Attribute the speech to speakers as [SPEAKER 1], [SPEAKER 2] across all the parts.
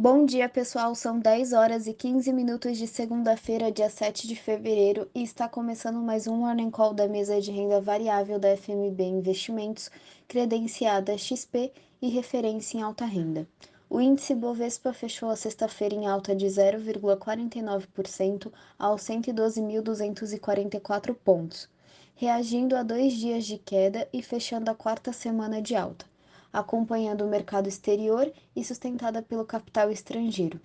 [SPEAKER 1] Bom dia, pessoal. São 10 horas e 15 minutos de segunda-feira, dia 7 de fevereiro, e está começando mais um Morning Call da mesa de renda variável da FMB Investimentos, credenciada XP e referência em alta renda. O índice Bovespa fechou a sexta-feira em alta de 0,49% aos 112.244 pontos, reagindo a dois dias de queda e fechando a quarta semana de alta acompanhando o mercado exterior e sustentada pelo capital estrangeiro.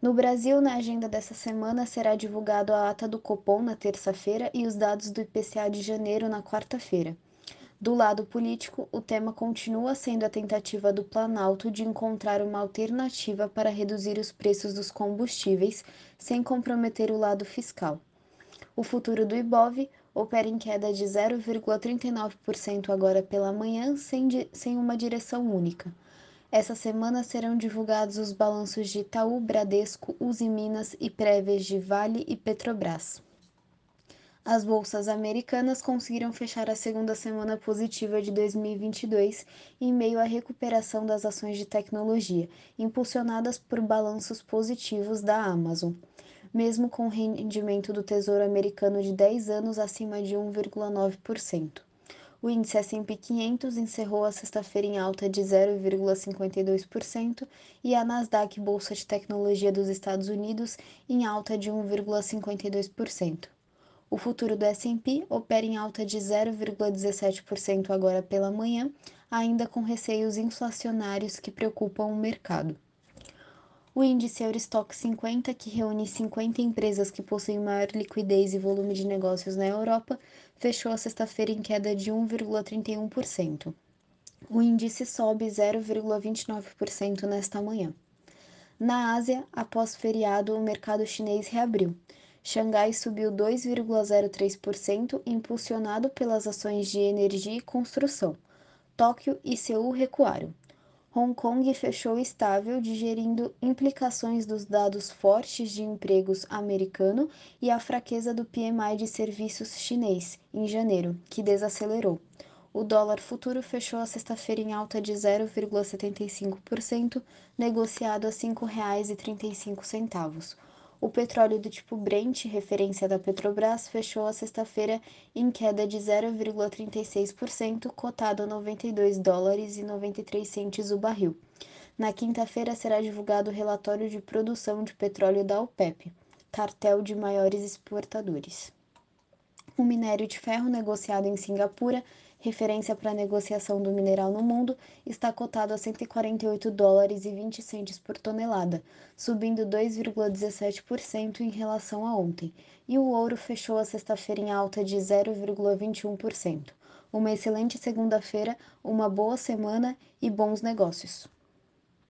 [SPEAKER 1] No Brasil, na agenda dessa semana, será divulgado a ata do Copom na terça-feira e os dados do IPCA de janeiro na quarta-feira. Do lado político, o tema continua sendo a tentativa do Planalto de encontrar uma alternativa para reduzir os preços dos combustíveis sem comprometer o lado fiscal. O futuro do Ibov opera em queda de 0,39% agora pela manhã, sem, sem uma direção única. Essa semana serão divulgados os balanços de Itaú, Bradesco, Uzi Minas e prévias de Vale e Petrobras. As bolsas americanas conseguiram fechar a segunda semana positiva de 2022 em meio à recuperação das ações de tecnologia, impulsionadas por balanços positivos da Amazon mesmo com o rendimento do Tesouro Americano de 10 anos acima de 1,9%. O índice S&P 500 encerrou a sexta-feira em alta de 0,52% e a Nasdaq Bolsa de Tecnologia dos Estados Unidos em alta de 1,52%. O futuro do S&P opera em alta de 0,17% agora pela manhã, ainda com receios inflacionários que preocupam o mercado. O índice Eurostock 50, que reúne 50 empresas que possuem maior liquidez e volume de negócios na Europa, fechou a sexta-feira em queda de 1,31%. O índice sobe 0,29% nesta manhã. Na Ásia, após feriado, o mercado chinês reabriu. Xangai subiu 2,03%, impulsionado pelas ações de energia e construção. Tóquio e Seul recuaram. Hong Kong fechou estável, digerindo implicações dos dados fortes de empregos americano e a fraqueza do PMI de serviços chinês em janeiro, que desacelerou. O dólar futuro fechou a sexta-feira em alta de 0,75%, negociado a R$ 5,35. O petróleo do tipo Brent, referência da Petrobras, fechou a sexta-feira em queda de 0,36%, cotado a 92 dólares e 93 centes o barril. Na quinta-feira será divulgado o relatório de produção de petróleo da OPEP, cartel de maiores exportadores. O minério de ferro negociado em Singapura referência para a negociação do mineral no mundo, está cotado a 148 dólares e 20 centes por tonelada, subindo 2,17% em relação a ontem, e o ouro fechou a sexta-feira em alta de 0,21%. Uma excelente segunda-feira, uma boa semana e bons negócios.